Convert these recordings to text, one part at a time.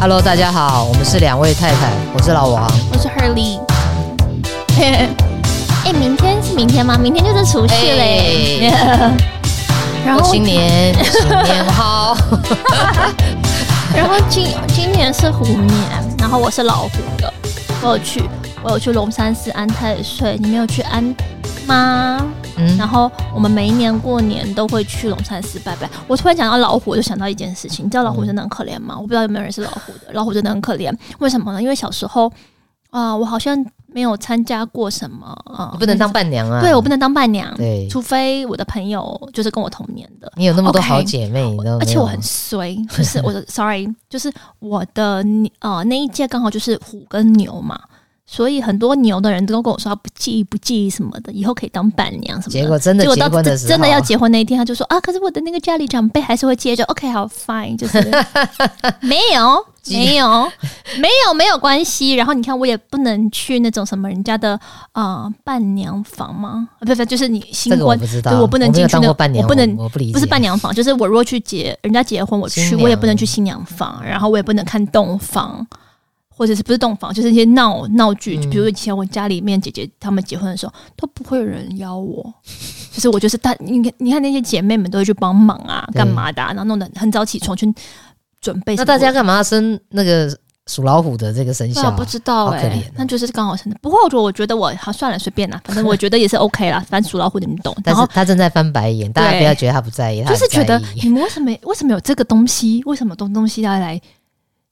Hello，大家好，我们是两位太太，我是老王，我是 Hurley。哎、欸，明天是明天吗？明天就是除夕嘞。然后新年新年好。然后今今年是虎年，然后我是老虎的。我有去，我有去龙山寺安太岁，你没有去安吗？嗯，然后我们每一年过年都会去龙山寺拜拜。我突然想到老虎，我就想到一件事情，你知道老虎真的很可怜吗？我不知道有没有人是老虎的，老虎真的很可怜。为什么呢？因为小时候啊、呃，我好像没有参加过什么啊，你不能当伴娘啊。对，我不能当伴娘，对，除非我的朋友就是跟我同年的。你有那么多好姐妹？而且我很衰，就是我的，sorry，就是我的呃那一届刚好就是虎跟牛嘛。所以很多牛的人都跟我说他不介意不介意什么的，以后可以当伴娘什么的。结果真的结婚的时候，真的要结婚那一天，他就说啊，可是我的那个家里长辈还是会接着。OK，好，fine，就是 没有没有没有没有关系。然后你看，我也不能去那种什么人家的啊、呃、伴娘房吗？不不，就是你新婚，这个、我不知道，对，我不能进去那伴娘，我不能，我不理解，不是伴娘房，就是我如果去结人家结婚，我去，我也不能去新娘房，然后我也不能看洞房。或者是不是洞房，就是一些闹闹剧，就比如以前我家里面姐姐她们结婚的时候，都不会有人邀我，就是我就是大，你看你看那些姐妹们都会去帮忙啊，干嘛的、啊，然后弄得很早起床去准备。那大家干嘛要生那个属老虎的这个生肖、啊？我不知道哎、欸，啊、那就是刚好生的。不过我觉得，我觉得我好算了，随便啦，反正我觉得也是 OK 啦。反正属老虎的你们懂。但是他正在翻白眼，大家不要觉得他不在意，就是觉得你们为什么为什么有这个东西？为什么东东西要来？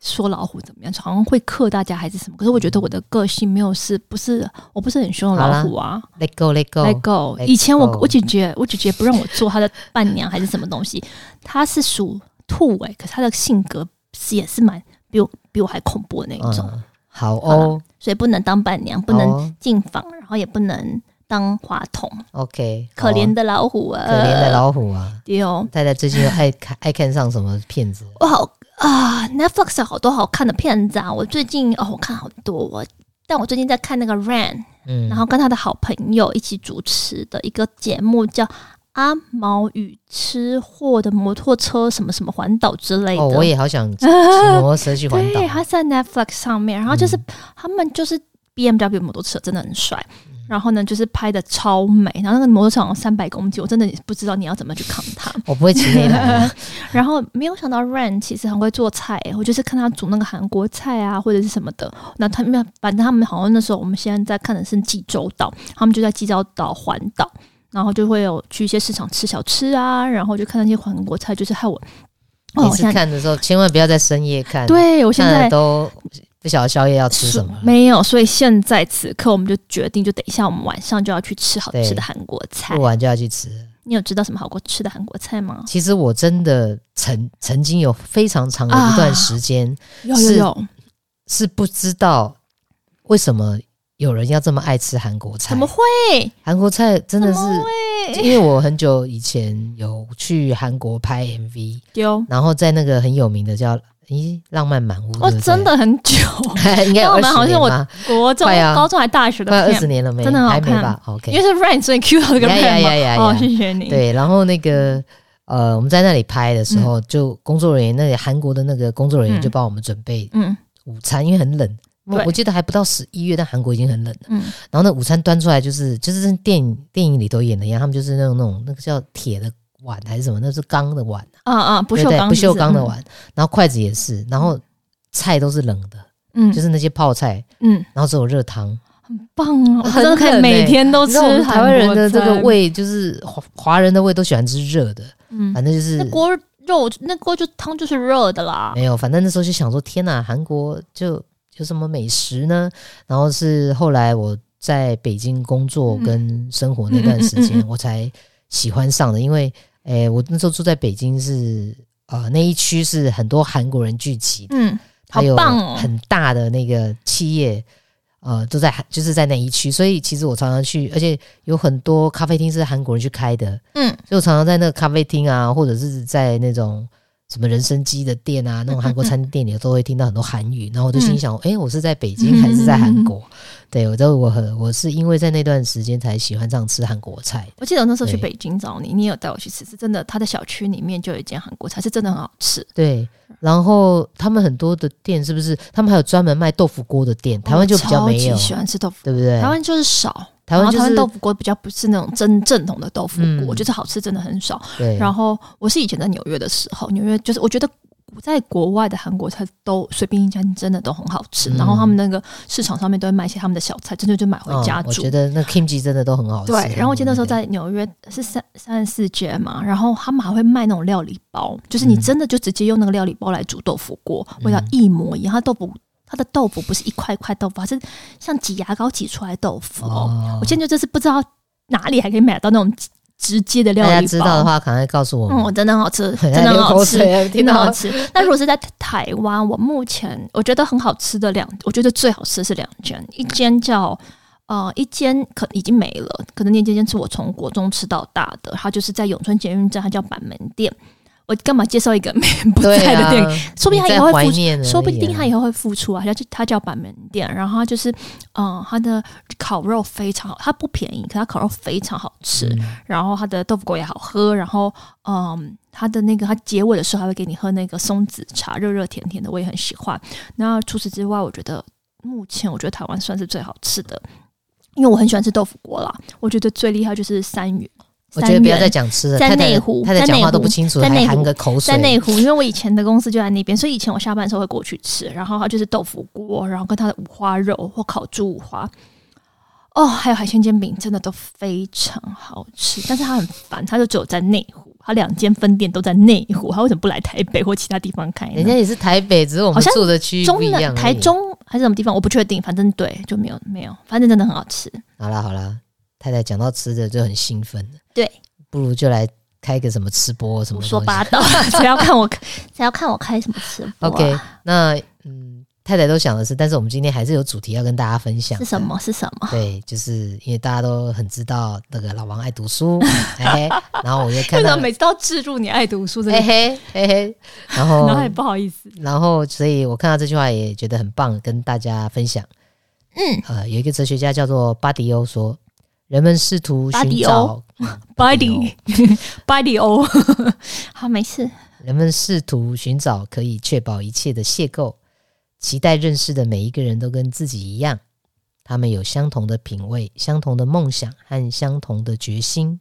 说老虎怎么样？好像会克大家还是什么？可是我觉得我的个性没有是不是我不是很凶的老虎啊？Let go, let go, let go。以前我我姐姐我姐姐不让我做她的伴娘还是什么东西？她是属兔哎、欸，可是她的性格是也是蛮比我比我还恐怖的那一种。嗯、好哦好，所以不能当伴娘，不能进房，哦、然后也不能当话筒。OK，可怜的老虎啊，可怜的老虎啊。对哦，太太最近又爱看爱看上什么片子？我好。啊，Netflix 有好多好看的片子啊！我最近哦，我看好多。我但我最近在看那个 Ran，嗯，然后跟他的好朋友一起主持的一个节目，叫《阿毛与吃货的摩托车》什么什么环岛之类的。哦，我也好想骑摩托车去环岛。对，他在 Netflix 上面，然后就是、嗯、他们就是 BMW 摩托车，真的很帅。然后呢，就是拍的超美，然后那个摩托车好像三百公斤，我真的不知道你要怎么去扛它。我不会骑那个。然后没有想到 Ran 其实很会做菜，我就是看他煮那个韩国菜啊，或者是什么的。那他们反正他们好像那时候我们现在在看的是济州岛，他们就在济州岛环岛，然后就会有去一些市场吃小吃啊，然后就看那些韩国菜，就是害我。每次看的时候，千万不要在深夜看。对，我现在都。不晓得宵夜要吃什么？没有，所以现在此刻我们就决定，就等一下我们晚上就要去吃好吃的韩国菜。录完就要去吃。你有知道什么好过吃的韩国菜吗？其实我真的曾曾经有非常长的一段时间，有有有，是不知道为什么有人要这么爱吃韩国菜？怎么会？韩国菜真的是，因为我很久以前有去韩国拍 MV，有，然后在那个很有名的叫。咦，浪漫满屋哦，真的很久，应该有二十年吗？好像我国中、高中还大学的，快二十年了没？真的好看吧？OK，因为是 Rain 所以 Q 到这个 Rain 嘛。哦，谢谢你。对，然后那个呃，我们在那里拍的时候，就工作人员那里韩国的那个工作人员就帮我们准备嗯午餐，因为很冷，我我记得还不到十一月，但韩国已经很冷了。嗯，然后那午餐端出来就是就是电影电影里头演的一样，他们就是那种那种那个叫铁的。碗还是什么？那是钢的碗啊啊，不锈钢不锈钢的碗。然后筷子也是，然后菜都是冷的，嗯，就是那些泡菜，嗯，然后只有热汤，很棒啊！我真的每天都吃。台湾人的这个胃就是华华人的胃都喜欢吃热的，嗯，反正就是那锅肉那锅就汤就是热的啦。没有，反正那时候就想说，天哪，韩国就有什么美食呢？然后是后来我在北京工作跟生活那段时间，我才。喜欢上的，因为，诶、欸，我那时候住在北京是，呃，那一区是很多韩国人聚集的，嗯，好棒哦，很大的那个企业，呃，都在就是在那一区，所以其实我常常去，而且有很多咖啡厅是韩国人去开的，嗯，所以我常常在那个咖啡厅啊，或者是在那种什么人参鸡的店啊，那种韩国餐厅店里，都会听到很多韩语，然后我就心想，哎、我是在北京还是在韩国？对，我都我很我是因为在那段时间才喜欢这样吃韩国菜。我记得我那时候去北京找你，你有带我去吃，是真的。他的小区里面就有一间韩国菜，是真的很好吃。对，然后他们很多的店是不是？他们还有专门卖豆腐锅的店，台湾就比较没有。喜欢吃豆腐，对不对？台湾就是少。台湾、就是、台湾豆腐锅比较不是那种真正统的豆腐锅，我觉得好吃真的很少。对。然后我是以前在纽约的时候，纽约就是我觉得。在国外的韩国菜都随便一家真的都很好吃，嗯、然后他们那个市场上面都会卖一些他们的小菜，真的就买回家煮。哦、我觉得那 kimchi 真的都很好吃。对，然后我记得那时候在纽约是三三十四街嘛，然后他们还会卖那种料理包，就是你真的就直接用那个料理包来煮豆腐锅，嗯、味道一模一样。它豆腐，它的豆腐不是一块一块豆腐，它是像挤牙膏挤出来的豆腐哦。哦我现在就是不知道哪里还可以买到那种。直接的料理，大家知道的话，可能会告诉我嗯，我，真的很好吃，真的很好吃，真的好吃。那如果是在台湾，我目前我觉得很好吃的两，我觉得最好吃的是两间，一间叫呃，一间可已经没了，可能那间是我从国中吃到大的，它就是在永春捷运站，它叫板门店。我干嘛介绍一个不在的店？啊、说不定他以后会复，说不定他以后会复出啊！他就他叫板门店，然后他就是，嗯，他的烤肉非常好，他不便宜，可他烤肉非常好吃。嗯、然后他的豆腐果也好喝，然后，嗯，他的那个他结尾的时候还会给你喝那个松子茶，热热甜甜的，我也很喜欢。那除此之外，我觉得目前我觉得台湾算是最好吃的，因为我很喜欢吃豆腐锅啦。我觉得最厉害就是三元。我觉得不要再讲吃了，在内湖，太太讲话都不清楚，还含个口水。在内湖，因为我以前的公司就在那边，所以以前我下班的时候会过去吃。然后它就是豆腐锅，然后跟它的五花肉或烤猪五花，哦，还有海鲜煎饼，真的都非常好吃。但是他很烦，他就只有在内湖，他两间分店都在内湖，他为什么不来台北或其他地方开？人家也是台北，只是我们住的区域不一样。台中还是什么地方，我不确定。反正对，就没有没有，反正真的很好吃。好啦好啦。太太讲到吃的就很兴奋，对，不如就来开个什么吃播什么说八道，谁要看我，谁要看我开什么吃播啊？OK，那嗯，太太都想的是，但是我们今天还是有主题要跟大家分享，是什么？是什么？对，就是因为大家都很知道那个老王爱读书，然后我就看到每次都要置入你爱读书的，嘿嘿嘿嘿，然后 然后也不好意思，然后所以我看到这句话也觉得很棒，跟大家分享。嗯，呃，有一个哲学家叫做巴迪欧说。人们试图寻找 body body o，，好，没事。人们试图寻找可以确保一切的邂逅，期待认识的每一个人都跟自己一样。他们有相同的品味、相同的梦想和相同的决心。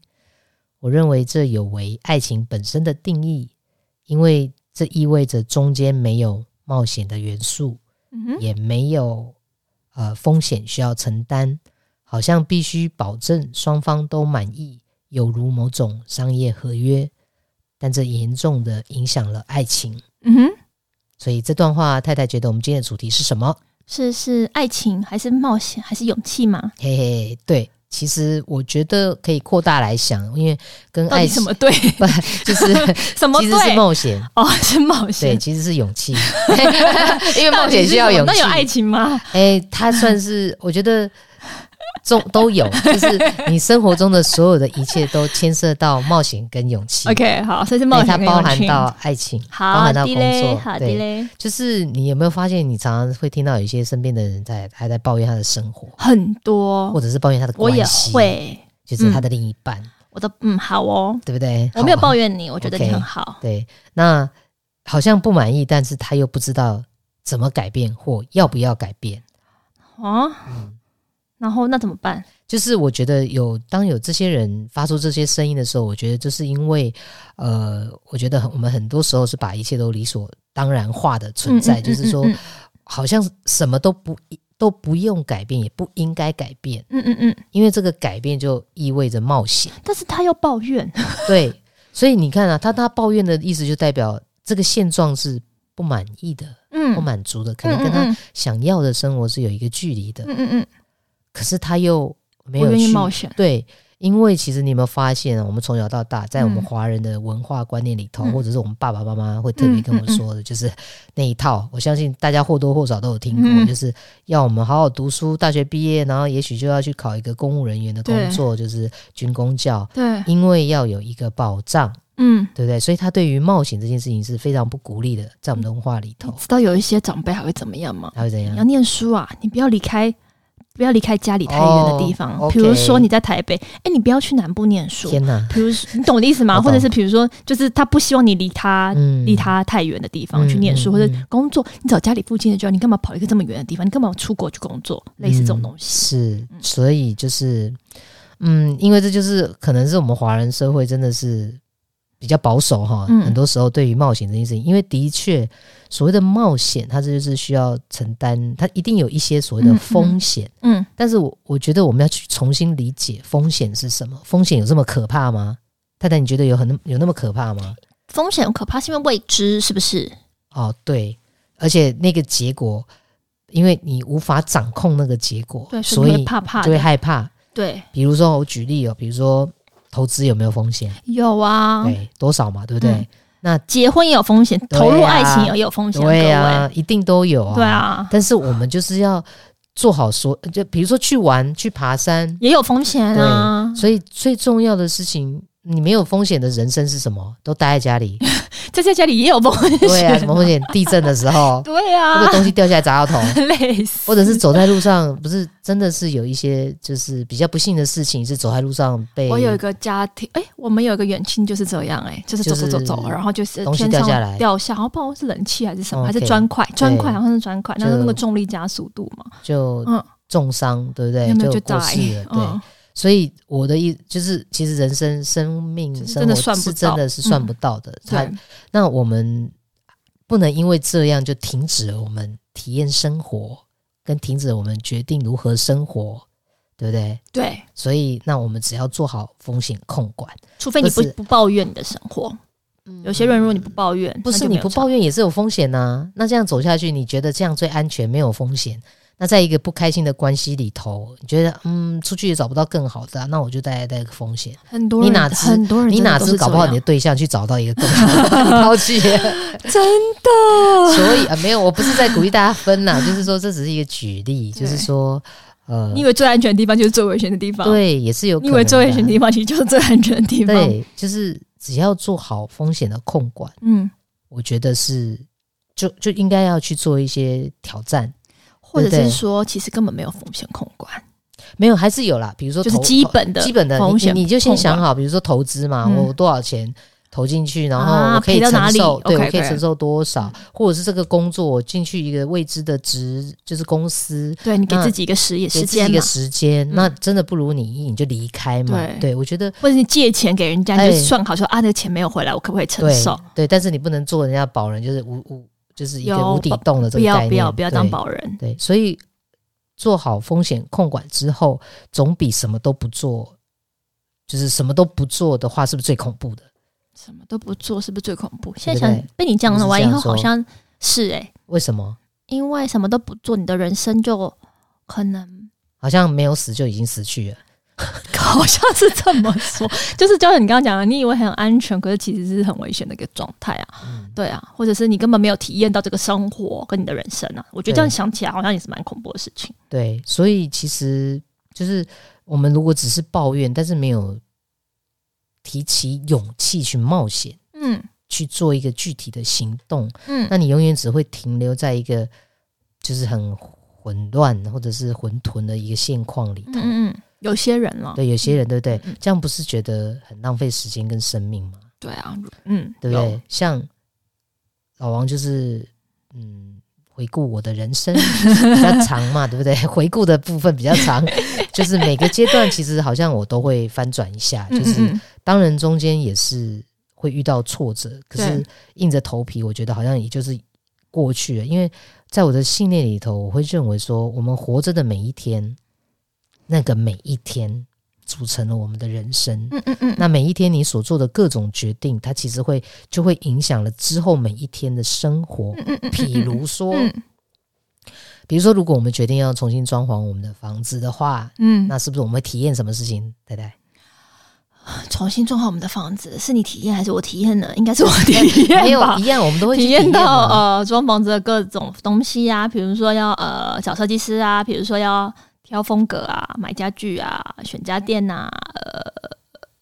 我认为这有违爱情本身的定义，因为这意味着中间没有冒险的元素，嗯、也没有呃风险需要承担。好像必须保证双方都满意，有如某种商业合约，但这严重的影响了爱情。嗯哼，所以这段话，太太觉得我们今天的主题是什么？是是爱情，还是冒险，还是勇气吗？嘿嘿，对，其实我觉得可以扩大来想，因为跟爱情什么对，不就是 什么？其实是冒险哦，是冒险，对，其实是勇气，因为冒险需要勇气。那有爱情吗？哎，他算是，我觉得。中 都有，就是你生活中的所有的一切都牵涉到冒险跟勇气。OK，好，所以是冒险，它包含到爱情，包含到工作，对，嘞。就是你有没有发现，你常常会听到有一些身边的人在还在抱怨他的生活，很多，或者是抱怨他的关系，我也会，就是他的另一半。我的嗯，好哦，对不对？我没有抱怨你，我觉得你很好。对，那好像不满意，但是他又不知道怎么改变或要不要改变啊？嗯。然后那怎么办？就是我觉得有当有这些人发出这些声音的时候，我觉得就是因为，呃，我觉得我们很多时候是把一切都理所当然化的存在，嗯嗯嗯嗯嗯，就是说好像什么都不都不用改变，也不应该改变。嗯嗯嗯，因为这个改变就意味着冒险。但是他又抱怨，对，所以你看啊，他他抱怨的意思就代表这个现状是不满意的，嗯，不满足的，可能跟他想要的生活是有一个距离的。嗯嗯嗯。可是他又没有去冒险，对，因为其实你有没有发现啊？我们从小到大，在我们华人的文化观念里头，嗯、或者是我们爸爸妈妈会特别跟我们说的，就是那一套。我相信大家或多或少都有听过，嗯、就是要我们好好读书，大学毕业，然后也许就要去考一个公务人员的工作，就是军工教。对，因为要有一个保障，嗯，对不对？所以他对于冒险这件事情是非常不鼓励的，在我们的文化里头。知道有一些长辈还会怎么样吗？还会怎样？你要念书啊，你不要离开。不要离开家里太远的地方，比、oh. 如说你在台北，哎、欸，你不要去南部念书。天哪！比如你懂我的意思吗？或者是比如说，就是他不希望你离他离、嗯、他太远的地方去念书、嗯、或者工作，你找家里附近的就好，你干嘛跑一个这么远的地方？你干嘛出国去工作？类似这种东西。是，所以就是，嗯，因为这就是可能是我们华人社会真的是。比较保守哈，很多时候对于冒险这件事情，嗯、因为的确所谓的冒险，它这就是需要承担，它一定有一些所谓的风险。嗯，嗯，但是我我觉得我们要去重新理解风险是什么？风险有这么可怕吗？太太，你觉得有很有那么可怕吗？风险可怕是因为未知，是不是？哦，对，而且那个结果，因为你无法掌控那个结果，对，所以，所以怕怕，就会害怕。对，比如说我举例哦，比如说。投资有没有风险？有啊，对，多少嘛，对不对？嗯、那结婚也有风险，投入爱情也有风险，对啊，一定都有啊。对啊，但是我们就是要做好说，就比如说去玩、去爬山，也有风险啊。所以最重要的事情。你没有风险的人生是什么？都待在家里，在 在家里也有风险。对啊，什么风险？地震的时候，对啊，那个东西掉下来砸到头，累死。或者是走在路上，不是真的是有一些就是比较不幸的事情，是走在路上被。我有一个家庭，哎、欸，我们有一个远亲就是这样、欸，哎，就是走走走走，然后就是东西掉下来，掉下，然后不知道是冷气还是什么，okay, 还是砖块，砖块好像是砖块，那是那个重力加速度嘛，就重伤，对不对？有有就过世了，对。嗯所以我的意思就是，其实人生、生命、生活是真的是算不到的。他那我们不能因为这样就停止了我们体验生活，跟停止了我们决定如何生活，对不对？对。所以那我们只要做好风险控管，除非你不不抱怨你的生活。有些人如果你不抱怨，不是你不抱怨也是有风险呐。那这样走下去，你觉得这样最安全，没有风险？那在一个不开心的关系里头，你觉得嗯，出去也找不到更好的，啊，那我就带来带个风险。很多人，你哪知很多人你哪知搞不好你的对象去找到一个更好的，你 抛弃 真的。所以啊，没有，我不是在鼓励大家分呐，就是说这只是一个举例，就是说呃，你以为最安全的地方就是最危险的地方？对，也是有可能。你以为最危险的地方其实就是最安全的地方？对，就是只要做好风险的控管，嗯，我觉得是就就应该要去做一些挑战。或者是说，其实根本没有风险控管，没有还是有啦。比如说，就是基本的、基本的风险，你就先想好，比如说投资嘛，我多少钱投进去，然后我可以承受，对，我可以承受多少，或者是这个工作我进去一个未知的职，就是公司，对你给自己一个时也时间，一个时间，那真的不如你意，你就离开嘛。对，我觉得，或者你借钱给人家，就算好说啊，那个钱没有回来，我可不可以承受？对，但是你不能做人家保人，就是无无。就是一个无底洞的这个概念，不要不要不要当保人。对，所以做好风险控管之后，总比什么都不做，就是什么都不做的话，是不是最恐怖的？什么都不做是不是最恐怖？现在想被你讲了完以后，好像是哎、欸，为什么？因为什么都不做，你的人生就可能好像没有死就已经死去了。好像是这么说，就是就像你刚刚讲的，你以为很安全，可是其实是很危险的一个状态啊。嗯、对啊，或者是你根本没有体验到这个生活跟你的人生啊。我觉得这样想起来，好像也是蛮恐怖的事情。对，所以其实就是我们如果只是抱怨，但是没有提起勇气去冒险，嗯，去做一个具体的行动，嗯，那你永远只会停留在一个就是很混乱或者是混沌的一个现况里头。嗯嗯。有些人了，对，有些人，对不对？嗯、这样不是觉得很浪费时间跟生命吗？对啊，嗯，对不对？像老王就是，嗯，回顾我的人生 比较长嘛，对不对？回顾的部分比较长，就是每个阶段其实好像我都会翻转一下，就是当然中间也是会遇到挫折，可是硬着头皮，我觉得好像也就是过去了。因为在我的信念里头，我会认为说，我们活着的每一天。那个每一天组成了我们的人生，嗯嗯嗯。那每一天你所做的各种决定，它其实会就会影响了之后每一天的生活。嗯嗯嗯。比如说，比如说，如果我们决定要重新装潢我们的房子的话，嗯，那是不是我们会体验什么事情？太太，重新装潢我们的房子，是你体验还是我体验呢？应该是我体验，没有一样，我们都会体验到呃，装房子的各种东西啊，比如说要呃找设计师啊，比如说要。挑风格啊，买家具啊，选家电呐、啊，呃，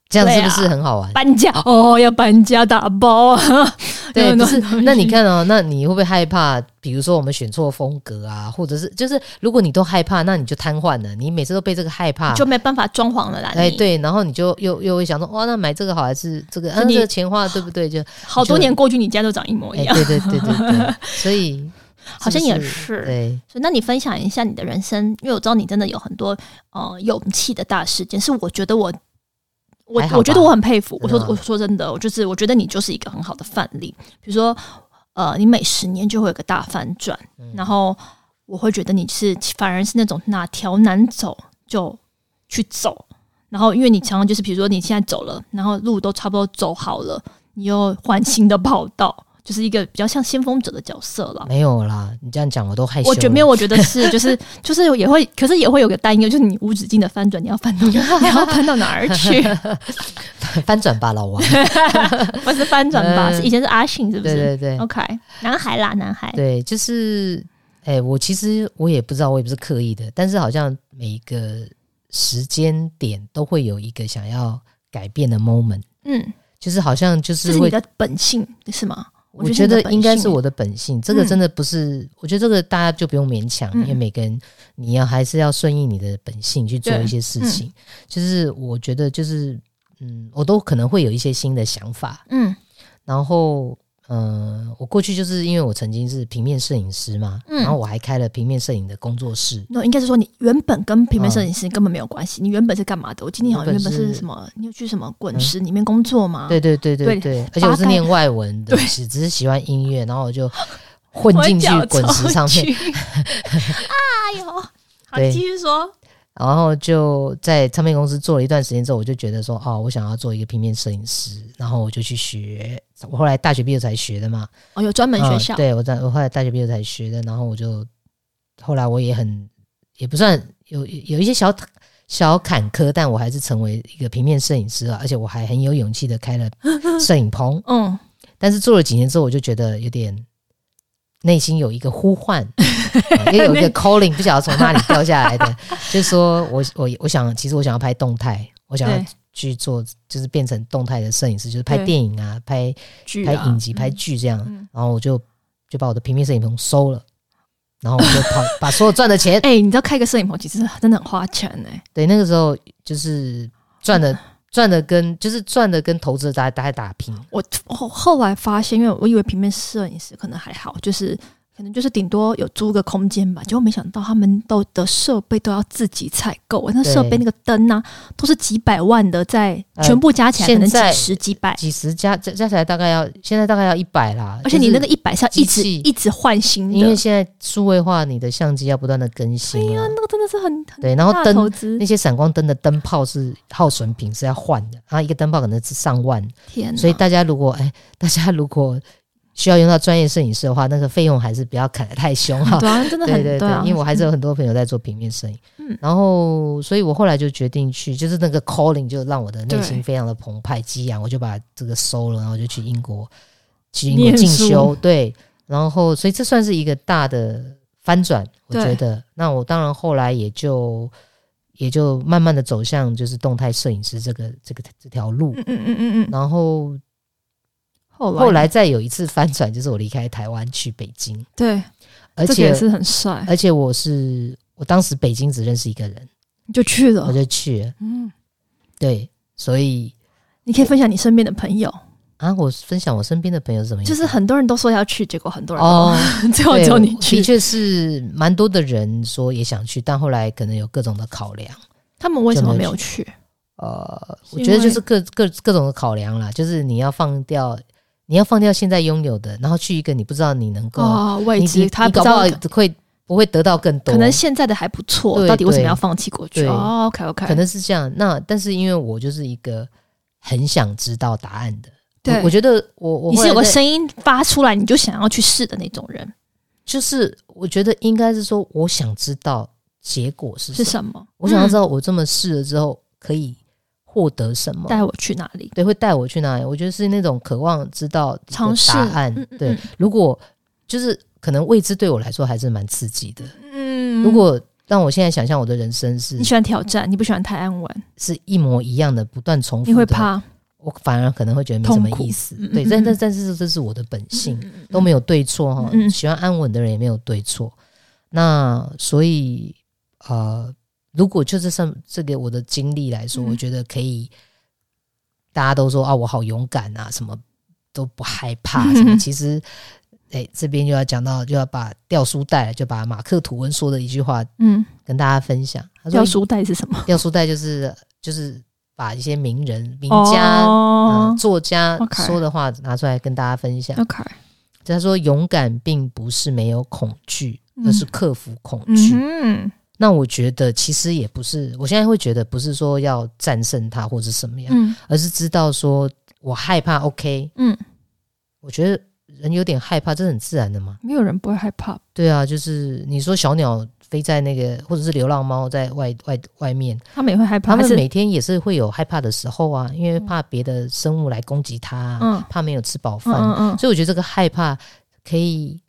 这样是不是很好玩？搬家哦，要搬家打包啊，对，不是。那你看哦，那你会不会害怕？比如说我们选错风格啊，或者是就是如果你都害怕，那你就瘫痪了。你每次都被这个害怕，就没办法装潢了啦。哎，对，然后你就又又会想说，哇，那买这个好还是这个？嗯，这个钱花对不对？就好多年过去，你家都长一模一样。对对对对对，所以。好像也是，对。所以，那你分享一下你的人生，因为我知道你真的有很多呃勇气的大事件，是我觉得我我我觉得我很佩服。我说我说真的，我就是我觉得你就是一个很好的范例。比如说，呃，你每十年就会有个大反转，嗯、然后我会觉得你是反而是那种哪条难走就去走，然后因为你常常就是比如说你现在走了，然后路都差不多走好了，你又换新的跑道。就是一个比较像先锋者的角色了。没有啦，你这样讲我都害羞。我觉得没有，我觉得是，就是就是也会，可是也会有个担忧，就是你无止境的翻转，你要翻到 你要翻到哪儿去？翻转吧，老王。不是翻转吧？是以前是阿信，是不是？对对对。OK，男孩啦，男孩。对，就是，哎、欸，我其实我也不知道，我也不是刻意的，但是好像每一个时间点都会有一个想要改变的 moment。嗯，就是好像就是会，这是你的本性是吗？我觉得应该是我的本性，这个真的不是。嗯、我觉得这个大家就不用勉强，嗯、因为每个人你要还是要顺应你的本性去做一些事情。嗯、就是我觉得，就是嗯，我都可能会有一些新的想法。嗯，然后。嗯、呃，我过去就是因为我曾经是平面摄影师嘛，嗯、然后我还开了平面摄影的工作室。那应该是说你原本跟平面摄影师根本没有关系，嗯、你原本是干嘛的？我今天好像原本是什么？你有去什么滚石里面工作吗？对对对对对，对而且我是念外文的，只只是喜欢音乐，然后我就混进去滚石上面。哎呦，好，继续说。然后就在唱片公司做了一段时间之后，我就觉得说，哦，我想要做一个平面摄影师，然后我就去学。我后来大学毕业才学的嘛。哦，有专门学校。嗯、对，我在我后来大学毕业才学的，然后我就后来我也很也不算有有一些小小坎坷，但我还是成为一个平面摄影师了，而且我还很有勇气的开了 摄影棚。嗯，但是做了几年之后，我就觉得有点内心有一个呼唤。也有一个 calling，不晓得从哪里掉下来的，就是说我我我想，其实我想要拍动态，我想要去做，就是变成动态的摄影师，就是拍电影啊，拍剧、拍影集、拍剧这样。然后我就就把我的平面摄影棚收了，然后我就跑把所有赚的钱，哎，你知道开个摄影棚其实真的很花钱哎。对，那个时候就是赚的赚的跟就是赚的跟投资的大家大家打拼。我后后来发现，因为我以为平面摄影师可能还好，就是。可能就是顶多有租个空间吧，结果没想到他们都的设备都要自己采购，那设备那个灯呐，都是几百万的，在全部加起来可能几十几百，几十加加加起来大概要现在大概要一百啦。而且你那个一百是要一直一直换新的，因为现在数位化，你的相机要不断的更新。哎呀，那个真的是很对。然后灯那些闪光灯的灯泡是耗损品，是要换的，然后一个灯泡可能是上万。天，所以大家如果哎，大家如果。需要用到专业摄影师的话，那个费用还是不要砍得太凶哈。对啊，真的很对对对，因为我还是有很多朋友在做平面摄影。嗯，然后所以我后来就决定去，就是那个 calling 就让我的内心非常的澎湃激昂，我就把这个收了，然后就去英国去英国进修。对，然后所以这算是一个大的翻转，我觉得。那我当然后来也就也就慢慢的走向就是动态摄影师这个这个这条路。嗯嗯嗯嗯，然后。后来再有一次翻转，就是我离开台湾去北京。对，而且也是很帅。而且我是我当时北京只认识一个人，你就去了，我就去了。嗯，对，所以你可以分享你身边的朋友啊。我分享我身边的朋友是什么样？就是很多人都说要去，结果很多人哦，最后只有你去。的确是蛮多的人说也想去，但后来可能有各种的考量。他们为什么没有去？呃，我觉得就是各各各种的考量啦，就是你要放掉。你要放掉现在拥有的，然后去一个你不知道你能够未知，他搞不好会不会得到更多？可能现在的还不错，到底为什么要放弃过去？哦，OK OK，可能是这样。那但是因为我就是一个很想知道答案的，对，我觉得我我你是有个声音发出来，你就想要去试的那种人。就是我觉得应该是说，我想知道结果是是什么，我想要知道我这么试了之后可以。获得什么？带我去哪里？对，会带我去哪里？我觉得是那种渴望知道答案。对，如果就是可能未知对我来说还是蛮刺激的。嗯，如果让我现在想象我的人生是，你喜欢挑战，你不喜欢太安稳，是一模一样的，不断重复。你会怕？我反而可能会觉得没什么意思。嗯、对，但但但是这是我的本性，嗯、都没有对错哈。嗯、喜欢安稳的人也没有对错。那所以呃，如果就这上这个我的经历来说，嗯、我觉得可以。大家都说啊，我好勇敢啊，什么都不害怕。什么其实，哎、欸，这边就要讲到，就要把掉书袋，就把马克吐温说的一句话，嗯，跟大家分享。他说掉书袋是什么？掉书袋就是就是把一些名人、名家、作家说的话拿出来跟大家分享。OK，他说勇敢并不是没有恐惧，而是克服恐惧。嗯。那我觉得其实也不是，我现在会觉得不是说要战胜它或者什么样，嗯，而是知道说我害怕，OK，嗯，我觉得人有点害怕，这是很自然的嘛。没有人不会害怕。对啊，就是你说小鸟飞在那个，或者是流浪猫在外外外面，他们也会害怕，他们每天也是会有害怕的时候啊，因为怕别的生物来攻击它，嗯，怕没有吃饱饭，嗯嗯，所以我觉得这个害怕可以。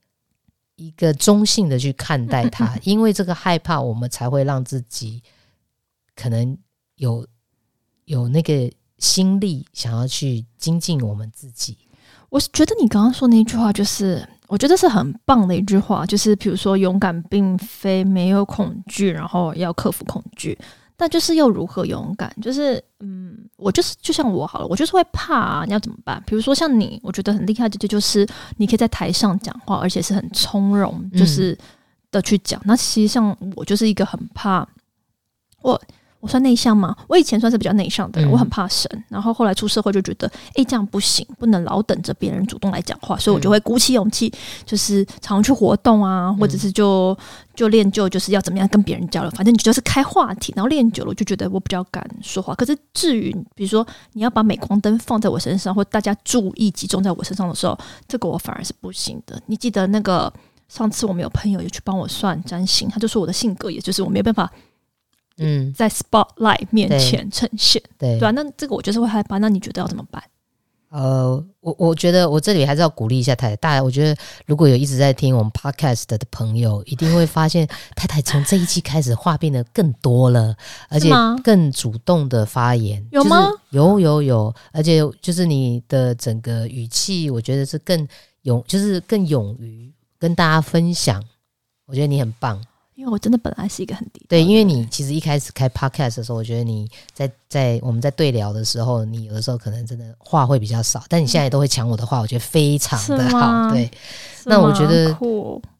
一个中性的去看待 它，因为这个害怕，我们才会让自己可能有有那个心力，想要去精进我们自己。我是觉得你刚刚说那句话，就是我觉得是很棒的一句话，就是比如说，勇敢并非没有恐惧，然后要克服恐惧。但就是又如何勇敢？就是嗯，我就是就像我好了，我就是会怕啊。你要怎么办？比如说像你，我觉得很厉害的，就就是你可以在台上讲话，而且是很从容，就是的去讲。嗯、那其实像我就是一个很怕我。我算内向吗？我以前算是比较内向的人，我很怕生。嗯、然后后来出社会就觉得，哎，这样不行，不能老等着别人主动来讲话，所以我就会鼓起勇气，就是常去活动啊，或者是就就练就就是要怎么样跟别人交流。反正你就是开话题，然后练久了，我就觉得我比较敢说话。可是至于比如说你要把镁光灯放在我身上，或大家注意集中在我身上的时候，这个我反而是不行的。你记得那个上次我们有朋友也去帮我算占星，他就说我的性格也就是我没办法。嗯，在 spotlight 面前呈现，对对，对啊，那这个我就是会害怕。那你觉得要怎么办？呃，我我觉得我这里还是要鼓励一下太太。大家，我觉得如果有一直在听我们 podcast 的朋友，一定会发现太太从这一期开始话变得更多了，而且更主动的发言。有吗？有有有，而且就是你的整个语气，我觉得是更勇，就是更勇于跟大家分享。我觉得你很棒。因为我真的本来是一个很低调，对，因为你其实一开始开 podcast 的时候，我觉得你在在我们在对聊的时候，你有的时候可能真的话会比较少，但你现在都会抢我的话，我觉得非常的好。对，那我觉得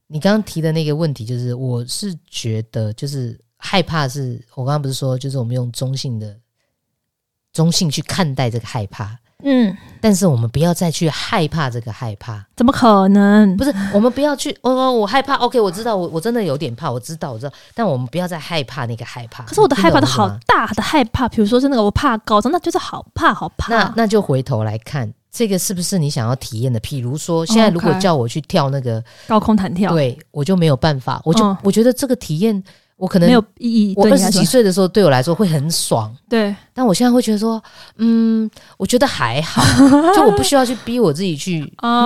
你刚刚提的那个问题，就是我是觉得就是害怕是，是我刚刚不是说，就是我们用中性的中性去看待这个害怕。嗯，但是我们不要再去害怕这个害怕，怎么可能？不是，我们不要去。哦，我害怕。OK，我知道，我我真的有点怕，我知道，我知道。但我们不要再害怕那个害怕。可是我的害怕都好大的害怕，比如说是那个我怕高，真的就是好怕，好怕。那那就回头来看，这个是不是你想要体验的？譬如说，现在如果叫我去跳那个高空弹跳，对我就没有办法，我就、嗯、我觉得这个体验。我可能没有意义。我二十几岁的时候，对我来说会很爽。对，但我现在会觉得说，嗯，我觉得还好，就我不需要去逼我自己去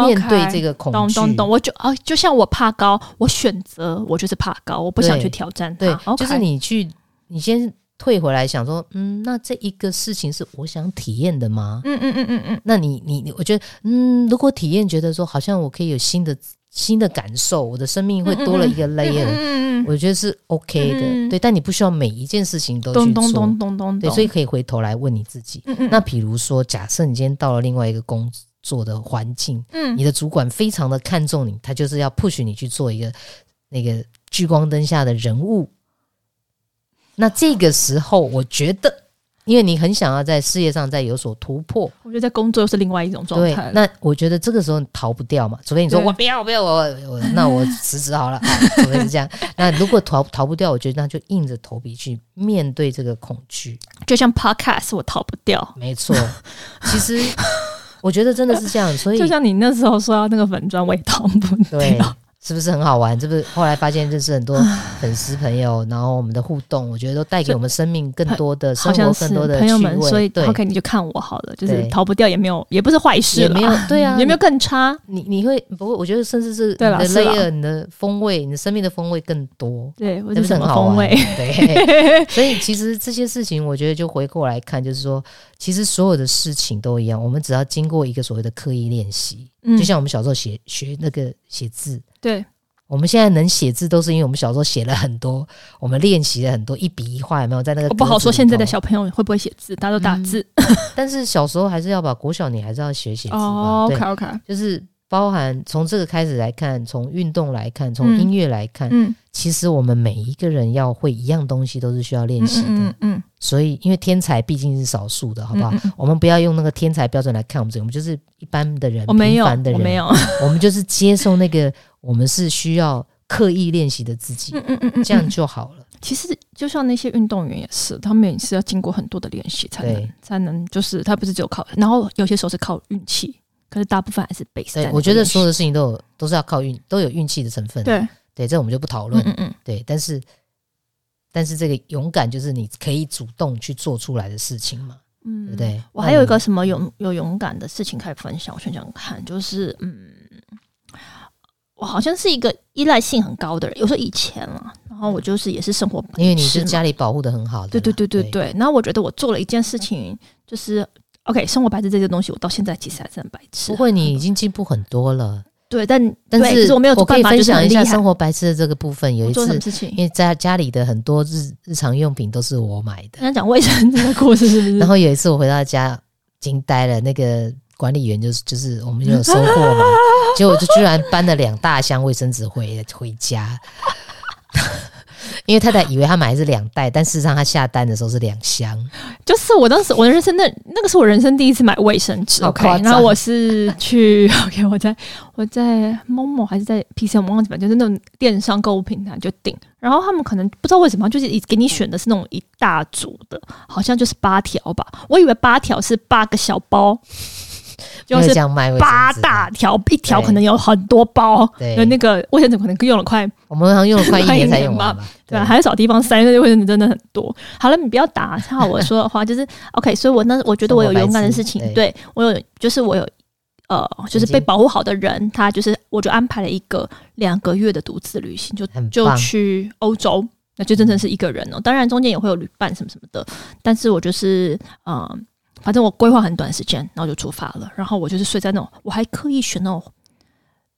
面对这个恐惧。懂懂懂，我就啊，就像我怕高，我选择我就是怕高，我不想去挑战它。对，就是你去，你先退回来想说，嗯，那这一个事情是我想体验的吗？嗯嗯嗯嗯嗯。那你你你，我觉得，嗯，如果体验觉得说，好像我可以有新的。新的感受，我的生命会多了一个 layer，嗯嗯嗯、我觉得是 OK 的，嗯、对。但你不需要每一件事情都去做，咚咚咚咚对，所以可以回头来问你自己。那比如说，假设你今天到了另外一个工作的环境，嗯，你的主管非常的看重你，他就是要 push 你去做一个那个聚光灯下的人物。那这个时候，我觉得。因为你很想要在事业上再有所突破，我觉得在工作又是另外一种状态。对，那我觉得这个时候逃不掉嘛，除非你说我不要，我不要，我我那我辞职好了，除非是这样。那如果逃逃不掉，我觉得那就硬着头皮去面对这个恐惧。就像 Podcast，我逃不掉。没错，其实我觉得真的是这样，所以 就像你那时候说要那个粉砖，我也逃不掉。对。是不是很好玩？这不是后来发现认识很多粉丝朋友，然后我们的互动，我觉得都带给我们生命更多的生活，更多的朋友们。所以对，OK，你就看我好了，就是逃不掉，也没有，也不是坏事，也没有，对啊，有没有更差。你你会不会？我觉得甚至是你的 layer，你的风味，你的生命的风味更多。对，是不是很好玩？对，所以其实这些事情，我觉得就回过来看，就是说，其实所有的事情都一样，我们只要经过一个所谓的刻意练习，就像我们小时候写学那个写字，对。我们现在能写字，都是因为我们小时候写了很多，我们练习了很多一笔一画，有没有在那个？我不好说现在的小朋友会不会写字，大家都打字。嗯、但是小时候还是要把国小，你还是要学写字哦。OK OK，就是包含从这个开始来看，从运动来看，从音乐来看，嗯，其实我们每一个人要会一样东西，都是需要练习的。嗯，嗯，嗯，所以，因为天才毕竟是少数的，好不好？我们不要用那个天才标准来看我们这个，我们就是一般的人，我没有，平凡的人，我没有，我们就是接受那个。我们是需要刻意练习的自己，嗯嗯嗯，这样就好了。其实就像那些运动员也是，他们也是要经过很多的练习才能才能，就是他不是只有靠，然后有些时候是靠运气，可是大部分还是备赛。对，我觉得所有的事情都有都是要靠运，都有运气的成分。对对，这我们就不讨论。嗯嗯，对，但是但是这个勇敢就是你可以主动去做出来的事情嘛，嗯，对不对？我还有一个什么勇有勇敢的事情可以分享，我想想看，就是嗯。我好像是一个依赖性很高的人，有时候以前了，然后我就是也是生活，因为你是家里保护的很好的，对对对对对。然后我觉得我做了一件事情，就是 OK，生活白痴这些东西，我到现在其实还是很白痴。不会，你已经进步很多了。对，但但是，是我没有办法，我可以分享一下生活白痴的这个部分。有一次，因为在家里的很多日日常用品都是我买的。刚刚讲卫生这个故事是不是？然后有一次我回到家，惊呆了，那个。管理员就是就是我们就有收货嘛，结果就居然搬了两大箱卫生纸回回家，因为太太以为他买的是两袋，但事实上他下单的时候是两箱。就是我当时我的人生那那个是我人生第一次买卫生纸，OK，然后我是去 OK，我在我在 Momo 还是在 PC，我忘记了，就是那种电商购物平台就订，然后他们可能不知道为什么就是给你选的是那种一大组的，好像就是八条吧，我以为八条是八个小包。就是八大条，一条可能有很多包，有那个卫生纸可能用了快，我们好像用了快一年才用完吧，对吧？还要找地方塞，那些卫生纸真的很多。好了，你不要打岔我说的 话，就是 OK。所以我那我觉得我有勇敢的事情，对我有，就是我有呃，就是被保护好的人，他就是我就安排了一个两个月的独自旅行，就就去欧洲，那就真正是一个人哦。当然中间也会有旅伴什么什么的，但是我就是嗯。反正我规划很短时间，然后就出发了。然后我就是睡在那种，我还刻意选那种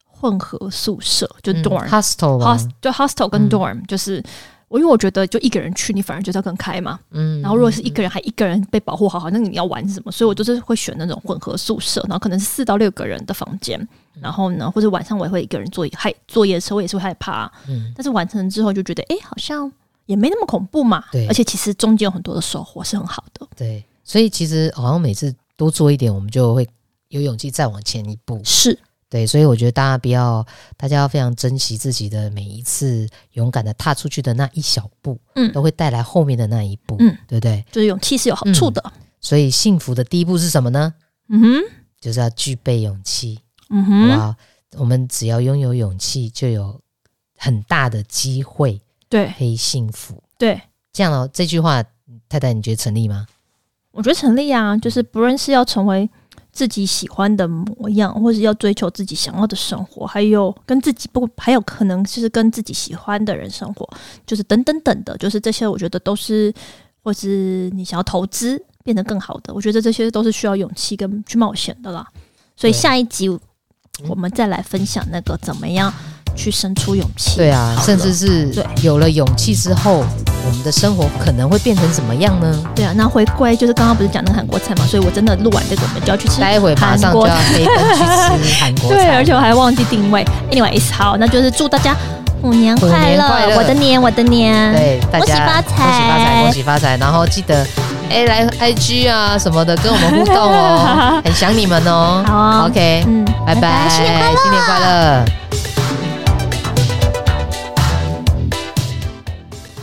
混合宿舍，就 dorm，hostel，就 hostel 跟 dorm，、嗯、就是我因为我觉得就一个人去，你反而觉得更开嘛。嗯。然后如果是一个人，还一个人被保护好好，那你要玩什么？所以我就是会选那种混合宿舍，然后可能是四到六个人的房间。然后呢，或者晚上我也会一个人坐害坐夜车，我也是会害怕。嗯。但是完成之后就觉得，哎，好像也没那么恐怖嘛。对。而且其实中间有很多的收获是很好的。对。所以其实好像每次多做一点，我们就会有勇气再往前一步。是对，所以我觉得大家不要，大家要非常珍惜自己的每一次勇敢的踏出去的那一小步，嗯，都会带来后面的那一步，嗯，对不对？就是勇气是有好处的。嗯，所以幸福的第一步是什么呢？嗯哼，就是要具备勇气。嗯哼，好不好？我们只要拥有勇气，就有很大的机会，对，可以幸福。对，这样哦，这句话，太太，你觉得成立吗？我觉得成立啊，就是不论是要成为自己喜欢的模样，或是要追求自己想要的生活，还有跟自己不，还有可能就是跟自己喜欢的人生活，就是等等等的，就是这些，我觉得都是，或是你想要投资变得更好的，我觉得这些都是需要勇气跟去冒险的啦。所以下一集我们再来分享那个怎么样。去生出勇气，对啊，甚至是有了勇气之后，我们的生活可能会变成怎么样呢？对啊，那回归就是刚刚不是讲那个韩国菜嘛，所以我真的录完这个，我们就要去吃。待会马上就要飞奔去吃韩国菜。对，而且我还忘记定位。Anyways，好，那就是祝大家虎年快乐，我的年，我的年，对，大家恭喜发财，恭喜发财，恭喜发财。然后记得哎，来 IG 啊什么的跟我们互动哦，很想你们哦。好，OK，嗯，拜拜，新年快乐，新年快乐。